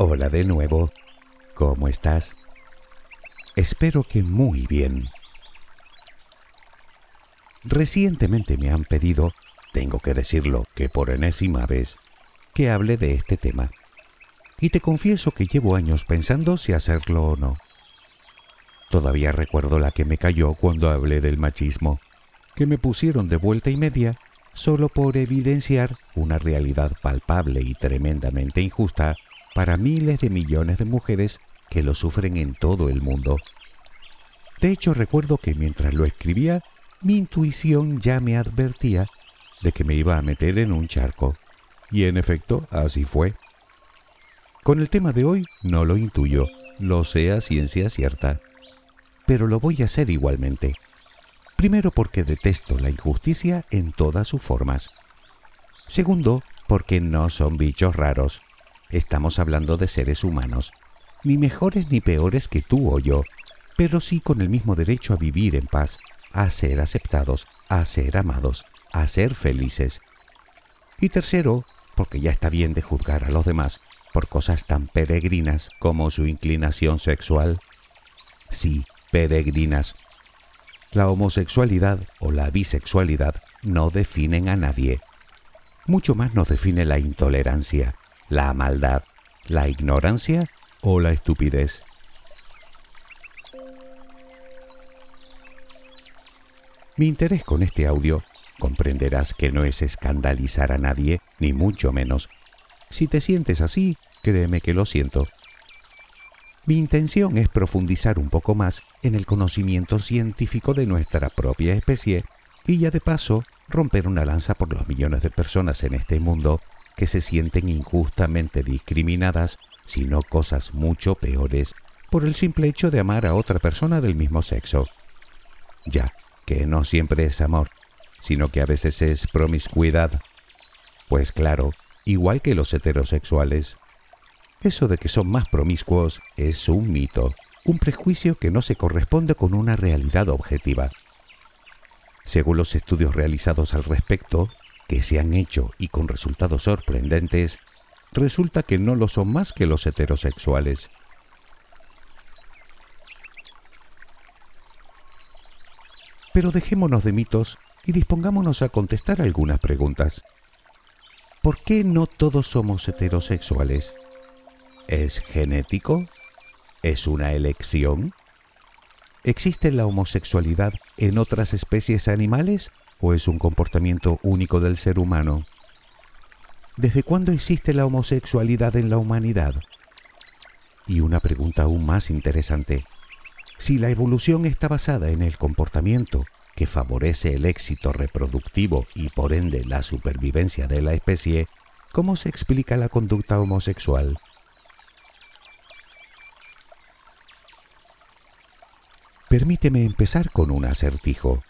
Hola de nuevo, ¿cómo estás? Espero que muy bien. Recientemente me han pedido, tengo que decirlo que por enésima vez, que hable de este tema. Y te confieso que llevo años pensando si hacerlo o no. Todavía recuerdo la que me cayó cuando hablé del machismo, que me pusieron de vuelta y media solo por evidenciar una realidad palpable y tremendamente injusta para miles de millones de mujeres que lo sufren en todo el mundo. De hecho, recuerdo que mientras lo escribía, mi intuición ya me advertía de que me iba a meter en un charco. Y en efecto, así fue. Con el tema de hoy no lo intuyo, lo sé a ciencia cierta. Pero lo voy a hacer igualmente. Primero porque detesto la injusticia en todas sus formas. Segundo, porque no son bichos raros. Estamos hablando de seres humanos, ni mejores ni peores que tú o yo, pero sí con el mismo derecho a vivir en paz, a ser aceptados, a ser amados, a ser felices. Y tercero, porque ya está bien de juzgar a los demás por cosas tan peregrinas como su inclinación sexual. Sí, peregrinas. La homosexualidad o la bisexualidad no definen a nadie. Mucho más nos define la intolerancia, la maldad, la ignorancia o la estupidez. Mi interés con este audio comprenderás que no es escandalizar a nadie, ni mucho menos. Si te sientes así, créeme que lo siento. Mi intención es profundizar un poco más en el conocimiento científico de nuestra propia especie y ya de paso romper una lanza por los millones de personas en este mundo que se sienten injustamente discriminadas, sino cosas mucho peores, por el simple hecho de amar a otra persona del mismo sexo. Ya, que no siempre es amor, sino que a veces es promiscuidad. Pues claro, igual que los heterosexuales. Eso de que son más promiscuos es un mito, un prejuicio que no se corresponde con una realidad objetiva. Según los estudios realizados al respecto, que se han hecho y con resultados sorprendentes, resulta que no lo son más que los heterosexuales. Pero dejémonos de mitos y dispongámonos a contestar algunas preguntas. ¿Por qué no todos somos heterosexuales? ¿Es genético? ¿Es una elección? ¿Existe la homosexualidad en otras especies animales o es un comportamiento único del ser humano? ¿Desde cuándo existe la homosexualidad en la humanidad? Y una pregunta aún más interesante. Si la evolución está basada en el comportamiento que favorece el éxito reproductivo y por ende la supervivencia de la especie, ¿cómo se explica la conducta homosexual? Permíteme empezar con un acertijo.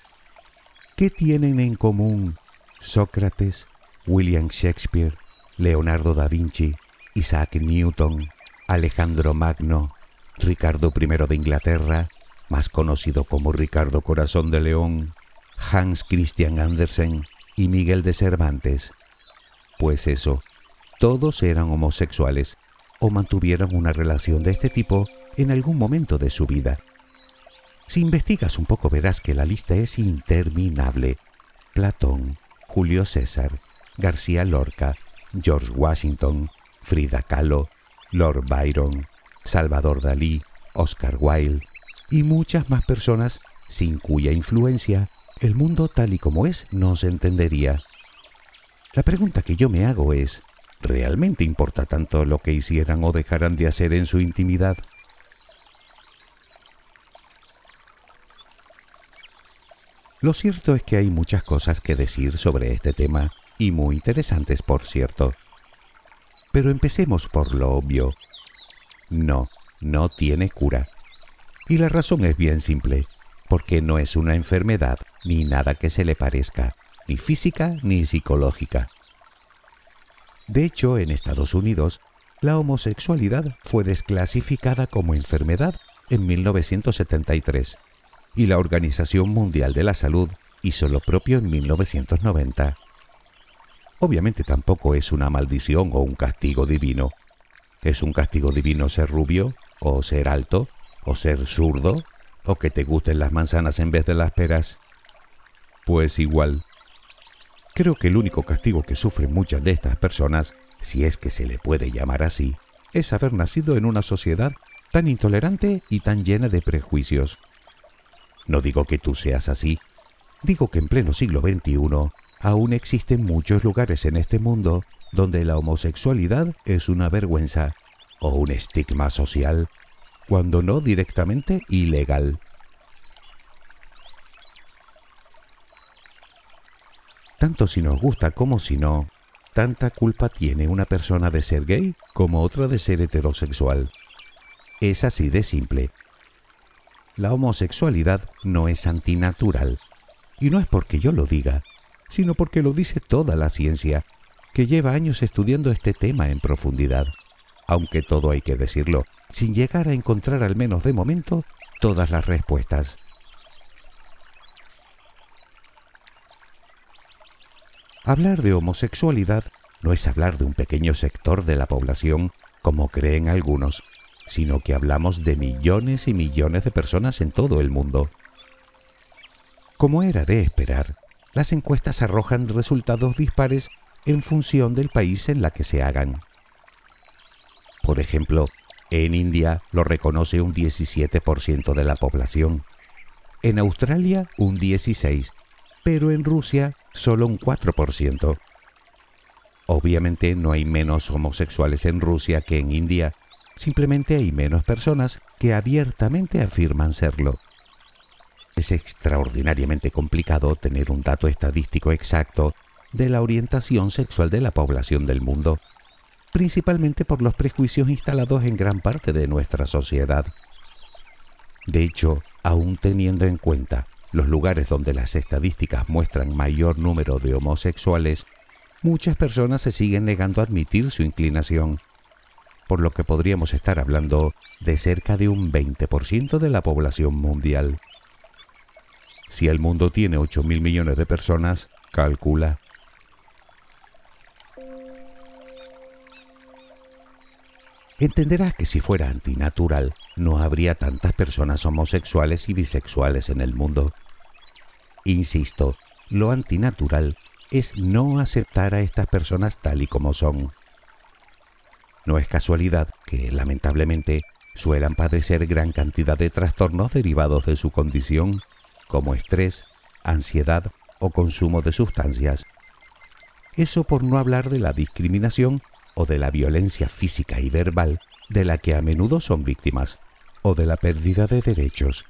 ¿Qué tienen en común Sócrates, William Shakespeare, Leonardo da Vinci, Isaac Newton, Alejandro Magno, Ricardo I de Inglaterra, más conocido como Ricardo Corazón de León, Hans Christian Andersen y Miguel de Cervantes? Pues eso, todos eran homosexuales o mantuvieron una relación de este tipo en algún momento de su vida. Si investigas un poco verás que la lista es interminable. Platón, Julio César, García Lorca, George Washington, Frida Kahlo, Lord Byron, Salvador Dalí, Oscar Wilde y muchas más personas sin cuya influencia el mundo tal y como es no se entendería. La pregunta que yo me hago es, ¿realmente importa tanto lo que hicieran o dejaran de hacer en su intimidad? Lo cierto es que hay muchas cosas que decir sobre este tema, y muy interesantes, por cierto. Pero empecemos por lo obvio. No, no tiene cura. Y la razón es bien simple, porque no es una enfermedad ni nada que se le parezca, ni física ni psicológica. De hecho, en Estados Unidos, la homosexualidad fue desclasificada como enfermedad en 1973 y la Organización Mundial de la Salud hizo lo propio en 1990. Obviamente tampoco es una maldición o un castigo divino. Es un castigo divino ser rubio, o ser alto, o ser zurdo, o que te gusten las manzanas en vez de las peras. Pues igual. Creo que el único castigo que sufren muchas de estas personas, si es que se le puede llamar así, es haber nacido en una sociedad tan intolerante y tan llena de prejuicios, no digo que tú seas así, digo que en pleno siglo XXI aún existen muchos lugares en este mundo donde la homosexualidad es una vergüenza o un estigma social, cuando no directamente ilegal. Tanto si nos gusta como si no, tanta culpa tiene una persona de ser gay como otra de ser heterosexual. Es así de simple la homosexualidad no es antinatural. Y no es porque yo lo diga, sino porque lo dice toda la ciencia, que lleva años estudiando este tema en profundidad. Aunque todo hay que decirlo, sin llegar a encontrar al menos de momento todas las respuestas. Hablar de homosexualidad no es hablar de un pequeño sector de la población, como creen algunos, sino que hablamos de millones y millones de personas en todo el mundo. Como era de esperar, las encuestas arrojan resultados dispares en función del país en la que se hagan. Por ejemplo, en India lo reconoce un 17% de la población, en Australia un 16%, pero en Rusia solo un 4%. Obviamente no hay menos homosexuales en Rusia que en India, Simplemente hay menos personas que abiertamente afirman serlo. Es extraordinariamente complicado tener un dato estadístico exacto de la orientación sexual de la población del mundo, principalmente por los prejuicios instalados en gran parte de nuestra sociedad. De hecho, aún teniendo en cuenta los lugares donde las estadísticas muestran mayor número de homosexuales, muchas personas se siguen negando a admitir su inclinación por lo que podríamos estar hablando de cerca de un 20% de la población mundial. Si el mundo tiene 8 mil millones de personas, calcula. Entenderás que si fuera antinatural, no habría tantas personas homosexuales y bisexuales en el mundo. Insisto, lo antinatural es no aceptar a estas personas tal y como son. No es casualidad que, lamentablemente, suelan padecer gran cantidad de trastornos derivados de su condición, como estrés, ansiedad o consumo de sustancias. Eso por no hablar de la discriminación o de la violencia física y verbal de la que a menudo son víctimas, o de la pérdida de derechos,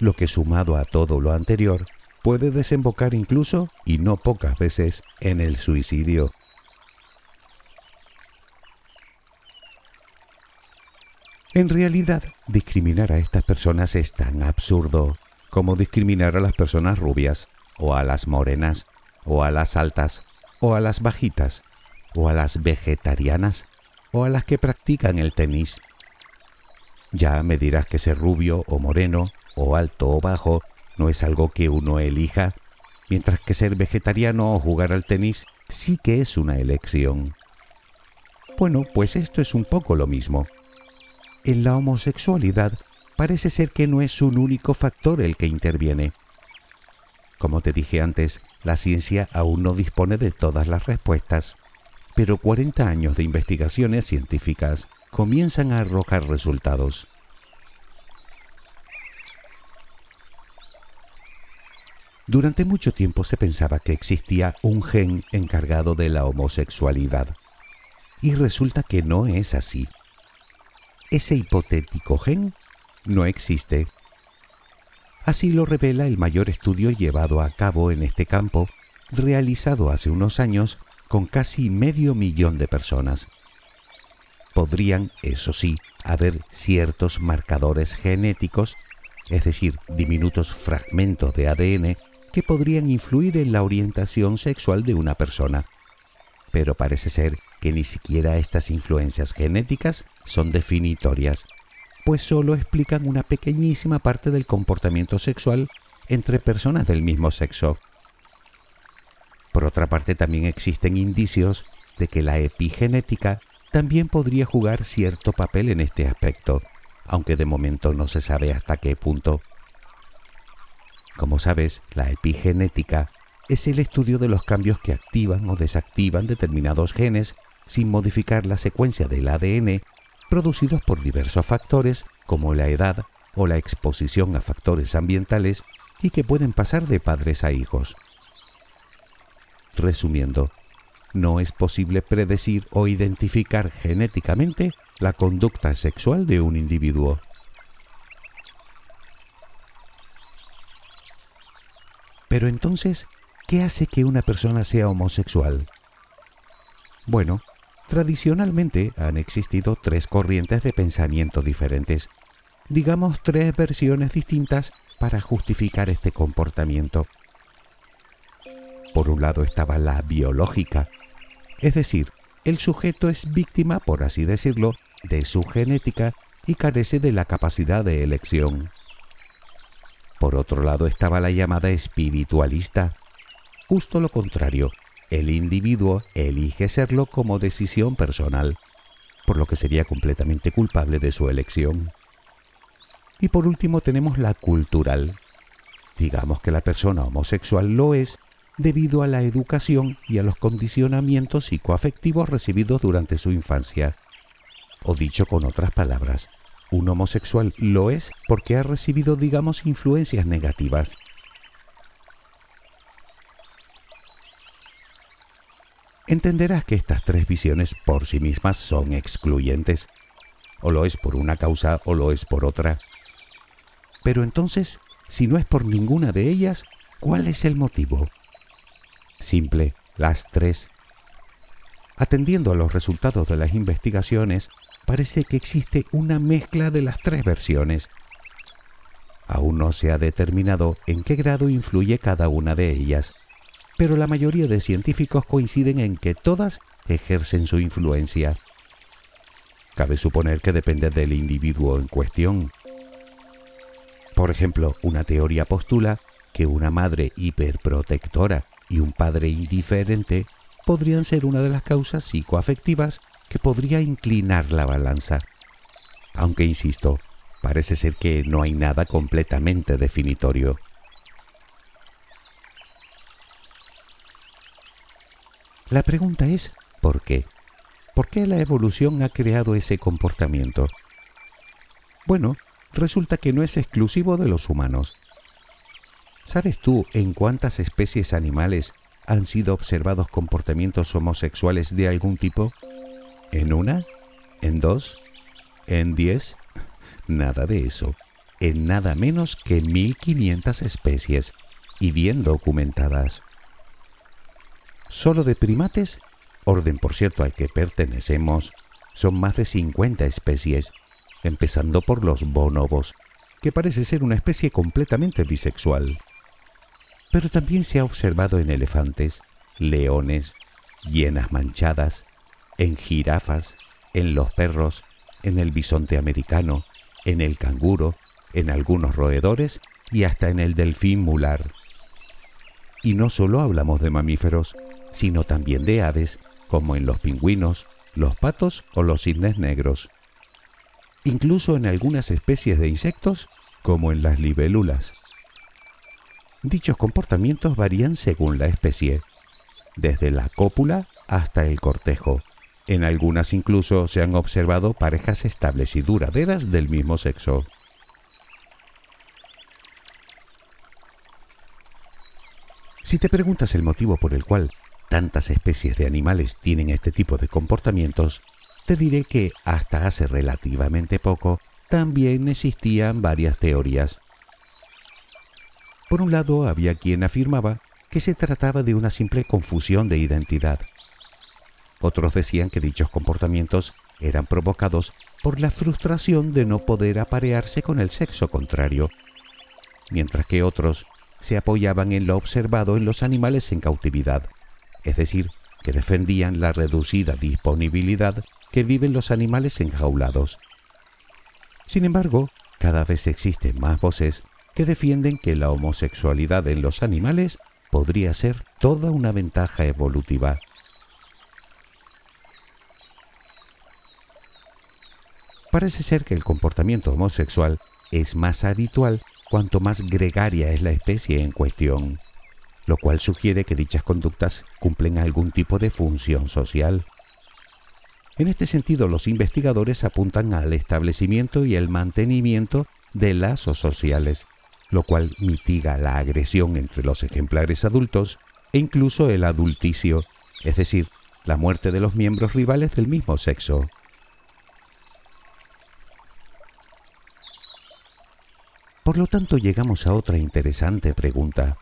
lo que sumado a todo lo anterior puede desembocar incluso, y no pocas veces, en el suicidio. En realidad, discriminar a estas personas es tan absurdo como discriminar a las personas rubias, o a las morenas, o a las altas, o a las bajitas, o a las vegetarianas, o a las que practican el tenis. Ya me dirás que ser rubio o moreno, o alto o bajo, no es algo que uno elija, mientras que ser vegetariano o jugar al tenis sí que es una elección. Bueno, pues esto es un poco lo mismo en la homosexualidad parece ser que no es un único factor el que interviene. Como te dije antes, la ciencia aún no dispone de todas las respuestas, pero 40 años de investigaciones científicas comienzan a arrojar resultados. Durante mucho tiempo se pensaba que existía un gen encargado de la homosexualidad, y resulta que no es así ese hipotético gen no existe. Así lo revela el mayor estudio llevado a cabo en este campo, realizado hace unos años con casi medio millón de personas. Podrían, eso sí, haber ciertos marcadores genéticos, es decir, diminutos fragmentos de ADN, que podrían influir en la orientación sexual de una persona. Pero parece ser que ni siquiera estas influencias genéticas son definitorias pues solo explican una pequeñísima parte del comportamiento sexual entre personas del mismo sexo. Por otra parte, también existen indicios de que la epigenética también podría jugar cierto papel en este aspecto, aunque de momento no se sabe hasta qué punto. Como sabes, la epigenética es el estudio de los cambios que activan o desactivan determinados genes sin modificar la secuencia del ADN producidos por diversos factores como la edad o la exposición a factores ambientales y que pueden pasar de padres a hijos. Resumiendo, no es posible predecir o identificar genéticamente la conducta sexual de un individuo. Pero entonces, ¿qué hace que una persona sea homosexual? Bueno, Tradicionalmente han existido tres corrientes de pensamiento diferentes, digamos tres versiones distintas para justificar este comportamiento. Por un lado estaba la biológica, es decir, el sujeto es víctima, por así decirlo, de su genética y carece de la capacidad de elección. Por otro lado estaba la llamada espiritualista, justo lo contrario, el individuo elige serlo como decisión personal, por lo que sería completamente culpable de su elección. Y por último tenemos la cultural. Digamos que la persona homosexual lo es debido a la educación y a los condicionamientos psicoafectivos recibidos durante su infancia. O dicho con otras palabras, un homosexual lo es porque ha recibido, digamos, influencias negativas, entenderás que estas tres visiones por sí mismas son excluyentes. O lo es por una causa o lo es por otra. Pero entonces, si no es por ninguna de ellas, ¿cuál es el motivo? Simple, las tres. Atendiendo a los resultados de las investigaciones, parece que existe una mezcla de las tres versiones. Aún no se ha determinado en qué grado influye cada una de ellas pero la mayoría de científicos coinciden en que todas ejercen su influencia. Cabe suponer que depende del individuo en cuestión. Por ejemplo, una teoría postula que una madre hiperprotectora y un padre indiferente podrían ser una de las causas psicoafectivas que podría inclinar la balanza. Aunque, insisto, parece ser que no hay nada completamente definitorio. La pregunta es, ¿por qué? ¿Por qué la evolución ha creado ese comportamiento? Bueno, resulta que no es exclusivo de los humanos. ¿Sabes tú en cuántas especies animales han sido observados comportamientos homosexuales de algún tipo? ¿En una? ¿En dos? ¿En diez? Nada de eso. En nada menos que 1500 especies y bien documentadas. Solo de primates, orden por cierto al que pertenecemos, son más de 50 especies, empezando por los bonobos, que parece ser una especie completamente bisexual. Pero también se ha observado en elefantes, leones, hienas manchadas, en jirafas, en los perros, en el bisonte americano, en el canguro, en algunos roedores y hasta en el delfín mular. Y no solo hablamos de mamíferos, sino también de aves, como en los pingüinos, los patos o los cisnes negros. Incluso en algunas especies de insectos, como en las libélulas. Dichos comportamientos varían según la especie, desde la cópula hasta el cortejo. En algunas incluso se han observado parejas estables y duraderas del mismo sexo. Si te preguntas el motivo por el cual tantas especies de animales tienen este tipo de comportamientos, te diré que hasta hace relativamente poco también existían varias teorías. Por un lado, había quien afirmaba que se trataba de una simple confusión de identidad. Otros decían que dichos comportamientos eran provocados por la frustración de no poder aparearse con el sexo contrario, mientras que otros se apoyaban en lo observado en los animales en cautividad, es decir, que defendían la reducida disponibilidad que viven los animales enjaulados. Sin embargo, cada vez existen más voces que defienden que la homosexualidad en los animales podría ser toda una ventaja evolutiva. Parece ser que el comportamiento homosexual es más habitual cuanto más gregaria es la especie en cuestión, lo cual sugiere que dichas conductas cumplen algún tipo de función social. En este sentido, los investigadores apuntan al establecimiento y el mantenimiento de lazos sociales, lo cual mitiga la agresión entre los ejemplares adultos e incluso el adulticio, es decir, la muerte de los miembros rivales del mismo sexo. Por lo tanto, llegamos a otra interesante pregunta.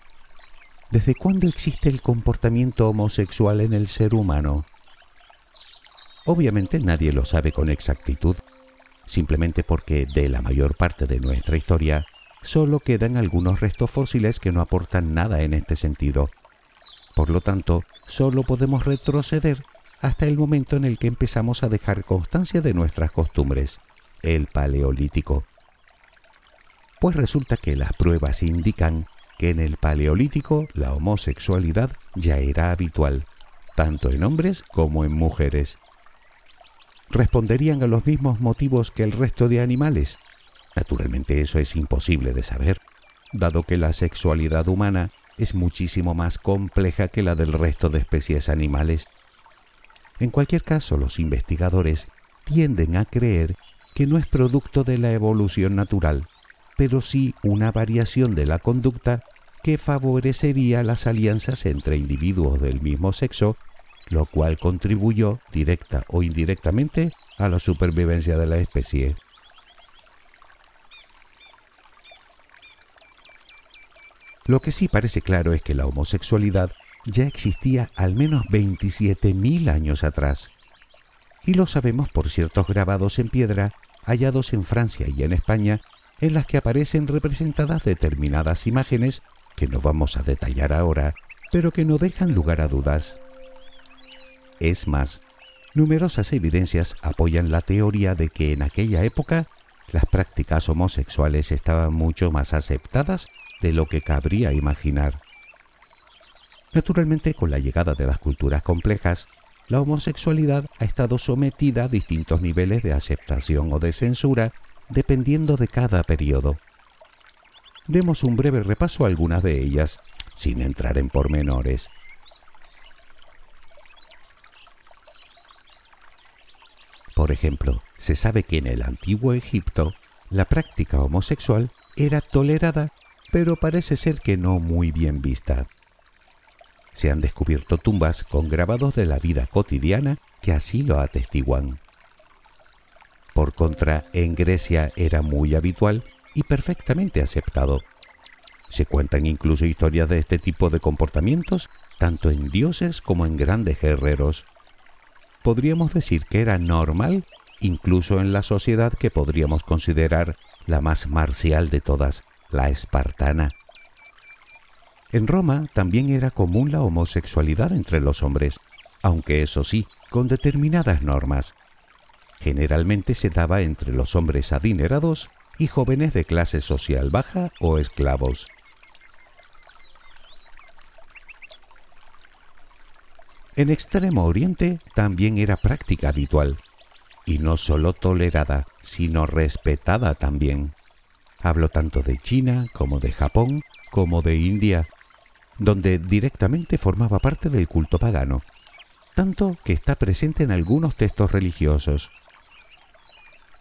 ¿Desde cuándo existe el comportamiento homosexual en el ser humano? Obviamente nadie lo sabe con exactitud, simplemente porque de la mayor parte de nuestra historia solo quedan algunos restos fósiles que no aportan nada en este sentido. Por lo tanto, solo podemos retroceder hasta el momento en el que empezamos a dejar constancia de nuestras costumbres, el Paleolítico. Pues resulta que las pruebas indican que en el Paleolítico la homosexualidad ya era habitual, tanto en hombres como en mujeres. ¿Responderían a los mismos motivos que el resto de animales? Naturalmente eso es imposible de saber, dado que la sexualidad humana es muchísimo más compleja que la del resto de especies animales. En cualquier caso, los investigadores tienden a creer que no es producto de la evolución natural, pero sí una variación de la conducta que favorecería las alianzas entre individuos del mismo sexo, lo cual contribuyó directa o indirectamente a la supervivencia de la especie. Lo que sí parece claro es que la homosexualidad ya existía al menos 27.000 años atrás. Y lo sabemos por ciertos grabados en piedra hallados en Francia y en España en las que aparecen representadas determinadas imágenes que no vamos a detallar ahora, pero que no dejan lugar a dudas. Es más, numerosas evidencias apoyan la teoría de que en aquella época las prácticas homosexuales estaban mucho más aceptadas de lo que cabría imaginar. Naturalmente, con la llegada de las culturas complejas, la homosexualidad ha estado sometida a distintos niveles de aceptación o de censura dependiendo de cada periodo. Demos un breve repaso a algunas de ellas, sin entrar en pormenores. Por ejemplo, se sabe que en el antiguo Egipto la práctica homosexual era tolerada, pero parece ser que no muy bien vista. Se han descubierto tumbas con grabados de la vida cotidiana que así lo atestiguan. Por contra, en Grecia era muy habitual y perfectamente aceptado. Se cuentan incluso historias de este tipo de comportamientos tanto en dioses como en grandes guerreros. Podríamos decir que era normal incluso en la sociedad que podríamos considerar la más marcial de todas, la espartana. En Roma también era común la homosexualidad entre los hombres, aunque eso sí, con determinadas normas. Generalmente se daba entre los hombres adinerados y jóvenes de clase social baja o esclavos. En Extremo Oriente también era práctica habitual, y no solo tolerada, sino respetada también. Hablo tanto de China como de Japón como de India, donde directamente formaba parte del culto pagano, tanto que está presente en algunos textos religiosos.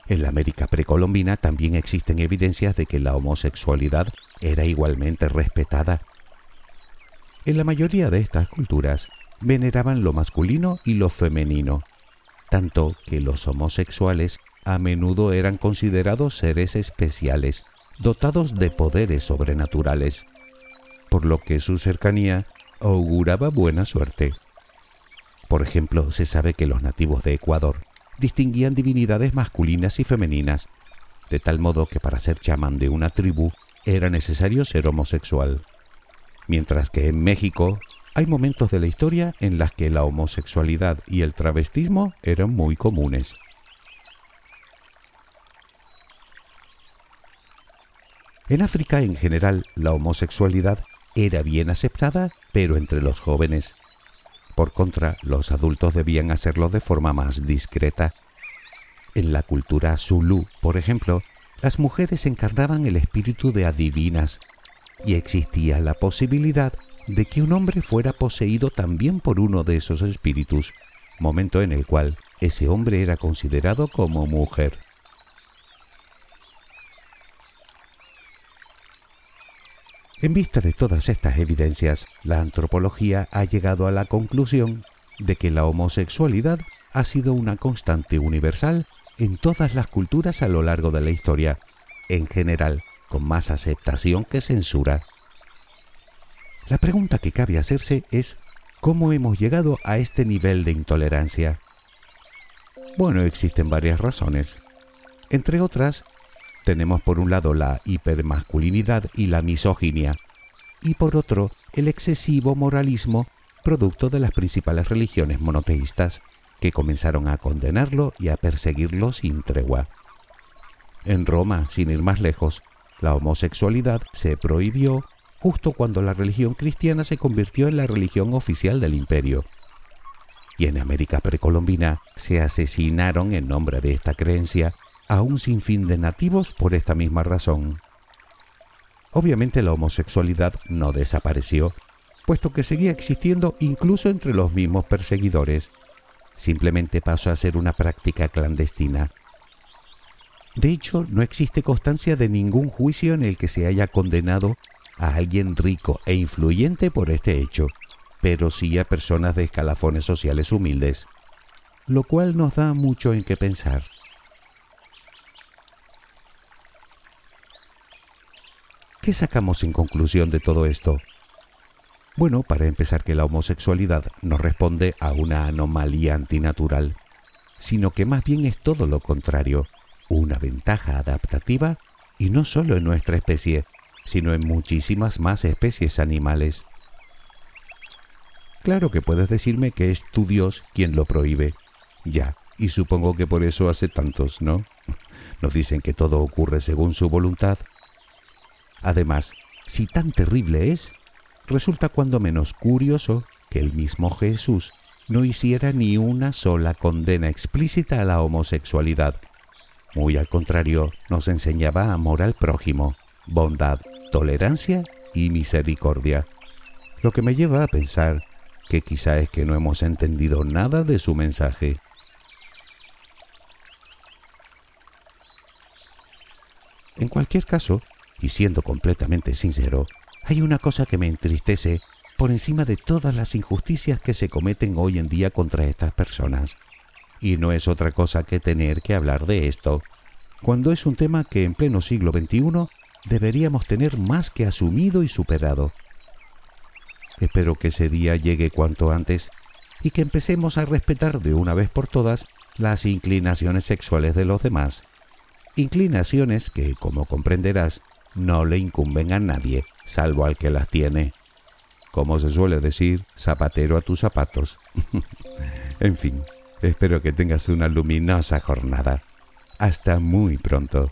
En la América precolombina también existen evidencias de que la homosexualidad era igualmente respetada. En la mayoría de estas culturas veneraban lo masculino y lo femenino, tanto que los homosexuales a menudo eran considerados seres especiales, dotados de poderes sobrenaturales, por lo que su cercanía auguraba buena suerte. Por ejemplo, se sabe que los nativos de Ecuador distinguían divinidades masculinas y femeninas, de tal modo que para ser chamán de una tribu era necesario ser homosexual. Mientras que en México hay momentos de la historia en las que la homosexualidad y el travestismo eran muy comunes. En África en general la homosexualidad era bien aceptada, pero entre los jóvenes. Por contra, los adultos debían hacerlo de forma más discreta. En la cultura zulú, por ejemplo, las mujeres encarnaban el espíritu de adivinas y existía la posibilidad de que un hombre fuera poseído también por uno de esos espíritus, momento en el cual ese hombre era considerado como mujer. En vista de todas estas evidencias, la antropología ha llegado a la conclusión de que la homosexualidad ha sido una constante universal en todas las culturas a lo largo de la historia, en general con más aceptación que censura. La pregunta que cabe hacerse es ¿cómo hemos llegado a este nivel de intolerancia? Bueno, existen varias razones. Entre otras, tenemos por un lado la hipermasculinidad y la misoginia, y por otro el excesivo moralismo producto de las principales religiones monoteístas, que comenzaron a condenarlo y a perseguirlo sin tregua. En Roma, sin ir más lejos, la homosexualidad se prohibió justo cuando la religión cristiana se convirtió en la religión oficial del imperio. Y en América precolombina se asesinaron en nombre de esta creencia a un sinfín de nativos por esta misma razón. Obviamente la homosexualidad no desapareció, puesto que seguía existiendo incluso entre los mismos perseguidores. Simplemente pasó a ser una práctica clandestina. De hecho, no existe constancia de ningún juicio en el que se haya condenado a alguien rico e influyente por este hecho, pero sí a personas de escalafones sociales humildes, lo cual nos da mucho en qué pensar. ¿Qué sacamos en conclusión de todo esto? Bueno, para empezar que la homosexualidad no responde a una anomalía antinatural, sino que más bien es todo lo contrario, una ventaja adaptativa y no solo en nuestra especie, sino en muchísimas más especies animales. Claro que puedes decirme que es tu Dios quien lo prohíbe. Ya, y supongo que por eso hace tantos, ¿no? Nos dicen que todo ocurre según su voluntad Además, si tan terrible es, resulta cuando menos curioso que el mismo Jesús no hiciera ni una sola condena explícita a la homosexualidad. Muy al contrario, nos enseñaba amor al prójimo, bondad, tolerancia y misericordia. Lo que me lleva a pensar que quizá es que no hemos entendido nada de su mensaje. En cualquier caso, y siendo completamente sincero, hay una cosa que me entristece por encima de todas las injusticias que se cometen hoy en día contra estas personas. Y no es otra cosa que tener que hablar de esto, cuando es un tema que en pleno siglo XXI deberíamos tener más que asumido y superado. Espero que ese día llegue cuanto antes y que empecemos a respetar de una vez por todas las inclinaciones sexuales de los demás. Inclinaciones que, como comprenderás, no le incumben a nadie, salvo al que las tiene. Como se suele decir, zapatero a tus zapatos. en fin, espero que tengas una luminosa jornada. Hasta muy pronto.